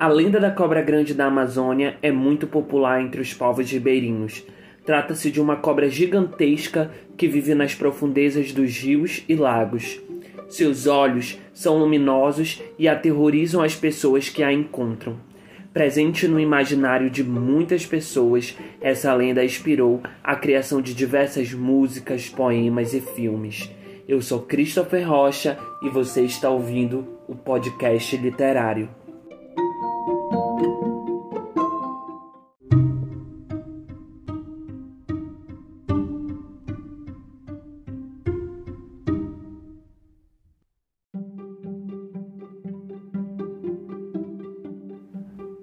A lenda da cobra grande da Amazônia é muito popular entre os povos ribeirinhos. Trata-se de uma cobra gigantesca que vive nas profundezas dos rios e lagos. Seus olhos são luminosos e aterrorizam as pessoas que a encontram. Presente no imaginário de muitas pessoas, essa lenda inspirou a criação de diversas músicas, poemas e filmes. Eu sou Christopher Rocha e você está ouvindo o podcast literário.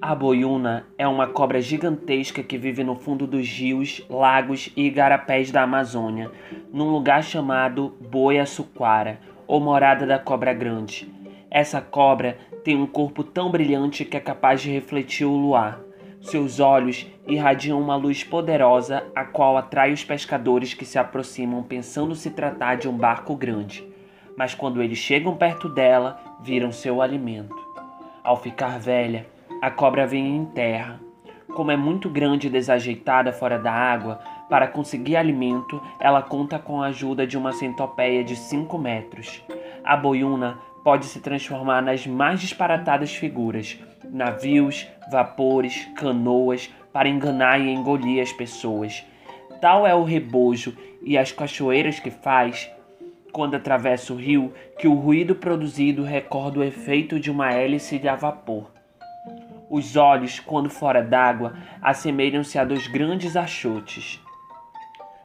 A boiuna é uma cobra gigantesca que vive no fundo dos rios, lagos e igarapés da Amazônia, num lugar chamado Boiaçuquara, ou morada da cobra grande. Essa cobra tem um corpo tão brilhante que é capaz de refletir o luar. Seus olhos irradiam uma luz poderosa, a qual atrai os pescadores que se aproximam pensando se tratar de um barco grande. Mas quando eles chegam perto dela, viram seu alimento. Ao ficar velha, a cobra vem em terra. Como é muito grande e desajeitada fora da água, para conseguir alimento, ela conta com a ajuda de uma centopeia de 5 metros. A boiuna pode se transformar nas mais disparatadas figuras, navios, vapores, canoas, para enganar e engolir as pessoas. Tal é o rebojo e as cachoeiras que faz quando atravessa o rio que o ruído produzido recorda o efeito de uma hélice de a vapor. Os olhos, quando fora d'água, assemelham-se a dois grandes achotes,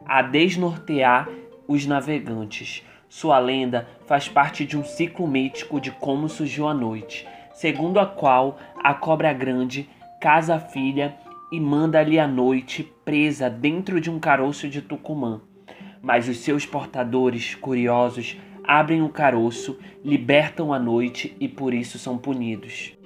a desnortear os navegantes. Sua lenda faz parte de um ciclo mítico de como surgiu a noite, segundo a qual a cobra grande casa a filha e manda-lhe a noite presa dentro de um caroço de Tucumã. Mas os seus portadores, curiosos, abrem o caroço, libertam a noite e por isso são punidos.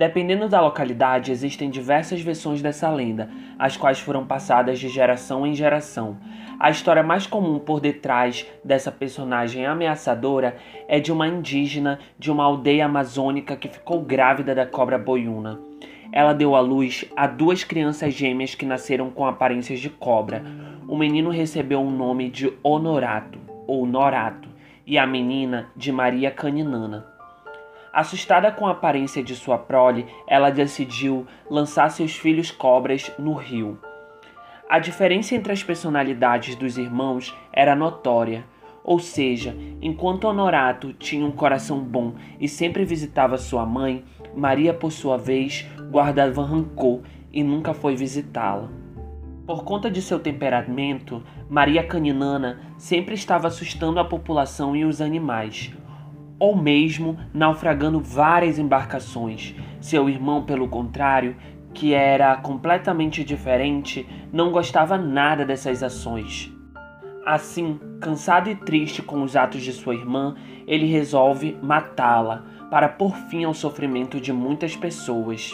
Dependendo da localidade, existem diversas versões dessa lenda, as quais foram passadas de geração em geração. A história mais comum por detrás dessa personagem ameaçadora é de uma indígena de uma aldeia amazônica que ficou grávida da cobra boiuna. Ela deu à luz a duas crianças gêmeas que nasceram com aparências de cobra. O menino recebeu o nome de Honorato, ou Norato, e a menina de Maria Caninana. Assustada com a aparência de sua prole, ela decidiu lançar seus filhos cobras no rio. A diferença entre as personalidades dos irmãos era notória, ou seja, enquanto Honorato tinha um coração bom e sempre visitava sua mãe, Maria, por sua vez, guardava rancor e nunca foi visitá-la. Por conta de seu temperamento, Maria Caninana sempre estava assustando a população e os animais ou mesmo naufragando várias embarcações. Seu irmão, pelo contrário, que era completamente diferente, não gostava nada dessas ações. Assim, cansado e triste com os atos de sua irmã, ele resolve matá-la para pôr fim ao sofrimento de muitas pessoas.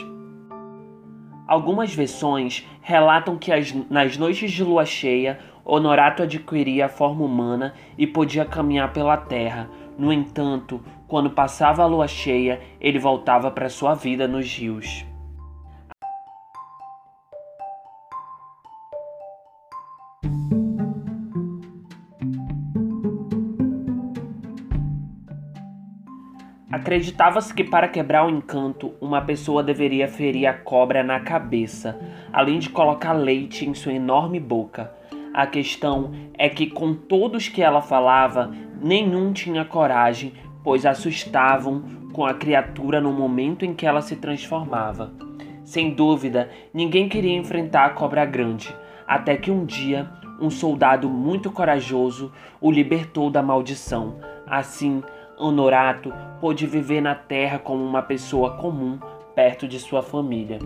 Algumas versões relatam que as, nas noites de lua cheia, Honorato adquiria a forma humana e podia caminhar pela terra, no entanto, quando passava a lua cheia, ele voltava para sua vida nos rios. Acreditava-se que para quebrar o encanto, uma pessoa deveria ferir a cobra na cabeça, além de colocar leite em sua enorme boca. A questão é que com todos que ela falava, nenhum tinha coragem, pois assustavam com a criatura no momento em que ela se transformava. Sem dúvida, ninguém queria enfrentar a cobra grande, até que um dia um soldado muito corajoso o libertou da maldição. Assim, Honorato pôde viver na terra como uma pessoa comum perto de sua família.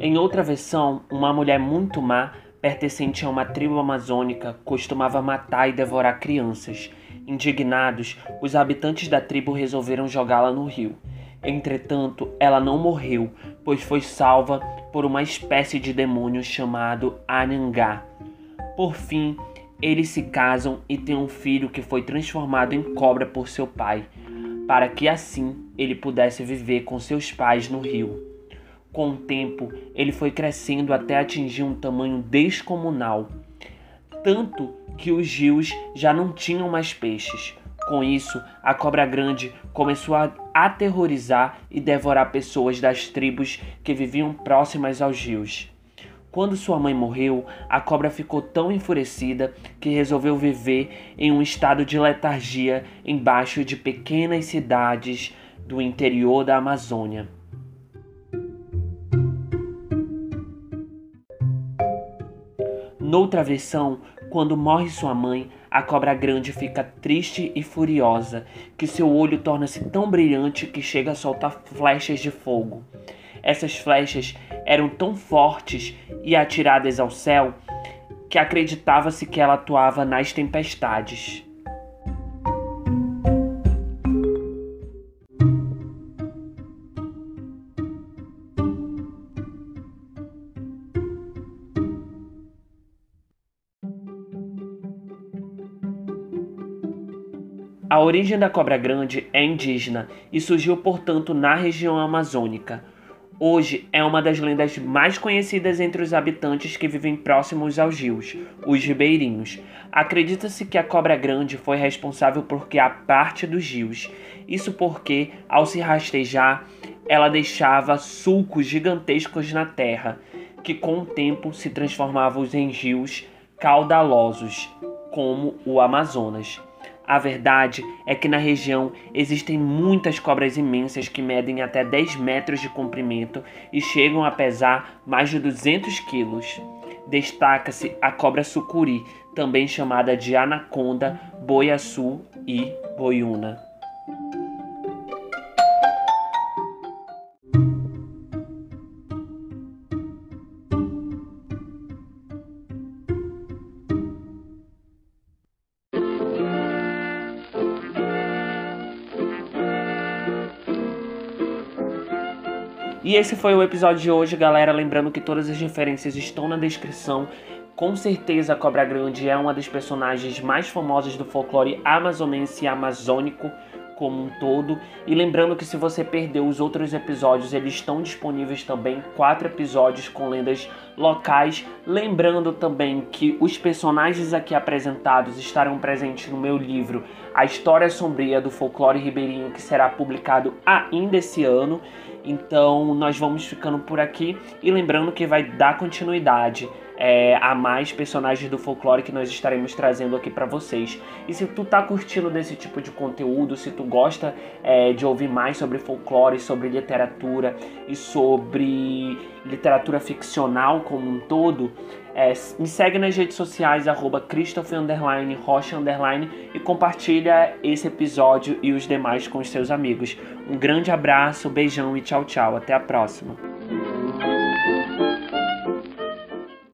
Em outra versão, uma mulher muito má pertencente a uma tribo amazônica, costumava matar e devorar crianças. Indignados, os habitantes da tribo resolveram jogá-la no rio. Entretanto, ela não morreu, pois foi salva por uma espécie de demônio chamado Anangá. Por fim, eles se casam e têm um filho que foi transformado em cobra por seu pai, para que assim ele pudesse viver com seus pais no rio. Com o tempo, ele foi crescendo até atingir um tamanho descomunal, tanto que os rios já não tinham mais peixes. Com isso, a cobra grande começou a aterrorizar e devorar pessoas das tribos que viviam próximas aos rios. Quando sua mãe morreu, a cobra ficou tão enfurecida que resolveu viver em um estado de letargia embaixo de pequenas cidades do interior da Amazônia. Noutra versão, quando morre sua mãe, a cobra grande fica triste e furiosa, que seu olho torna-se tão brilhante que chega a soltar flechas de fogo. Essas flechas eram tão fortes e atiradas ao céu que acreditava-se que ela atuava nas tempestades. A origem da cobra grande é indígena e surgiu, portanto, na região amazônica. Hoje é uma das lendas mais conhecidas entre os habitantes que vivem próximos aos rios, os ribeirinhos. Acredita-se que a cobra grande foi responsável por criar parte dos rios. Isso porque, ao se rastejar, ela deixava sulcos gigantescos na terra, que com o tempo se transformavam em rios caudalosos, como o Amazonas. A verdade é que na região existem muitas cobras imensas que medem até 10 metros de comprimento e chegam a pesar mais de 200 quilos. Destaca-se a cobra sucuri, também chamada de anaconda, boiaçu e boiuna. E esse foi o episódio de hoje, galera. Lembrando que todas as referências estão na descrição. Com certeza, a Cobra Grande é uma das personagens mais famosas do folclore amazonense e amazônico como um todo. E lembrando que se você perdeu os outros episódios, eles estão disponíveis também, quatro episódios com lendas locais. Lembrando também que os personagens aqui apresentados estarão presentes no meu livro A História Sombria do Folclore Ribeirinho, que será publicado ainda esse ano. Então nós vamos ficando por aqui e lembrando que vai dar continuidade é, a mais personagens do folclore que nós estaremos trazendo aqui para vocês. E se tu tá curtindo desse tipo de conteúdo, se tu gosta é, de ouvir mais sobre folclore, sobre literatura e sobre literatura ficcional como um todo, é, me segue nas redes sociais, arroba Rocha e compartilha esse episódio e os demais com os seus amigos. Um grande abraço, beijão e tchau, tchau. Até a próxima.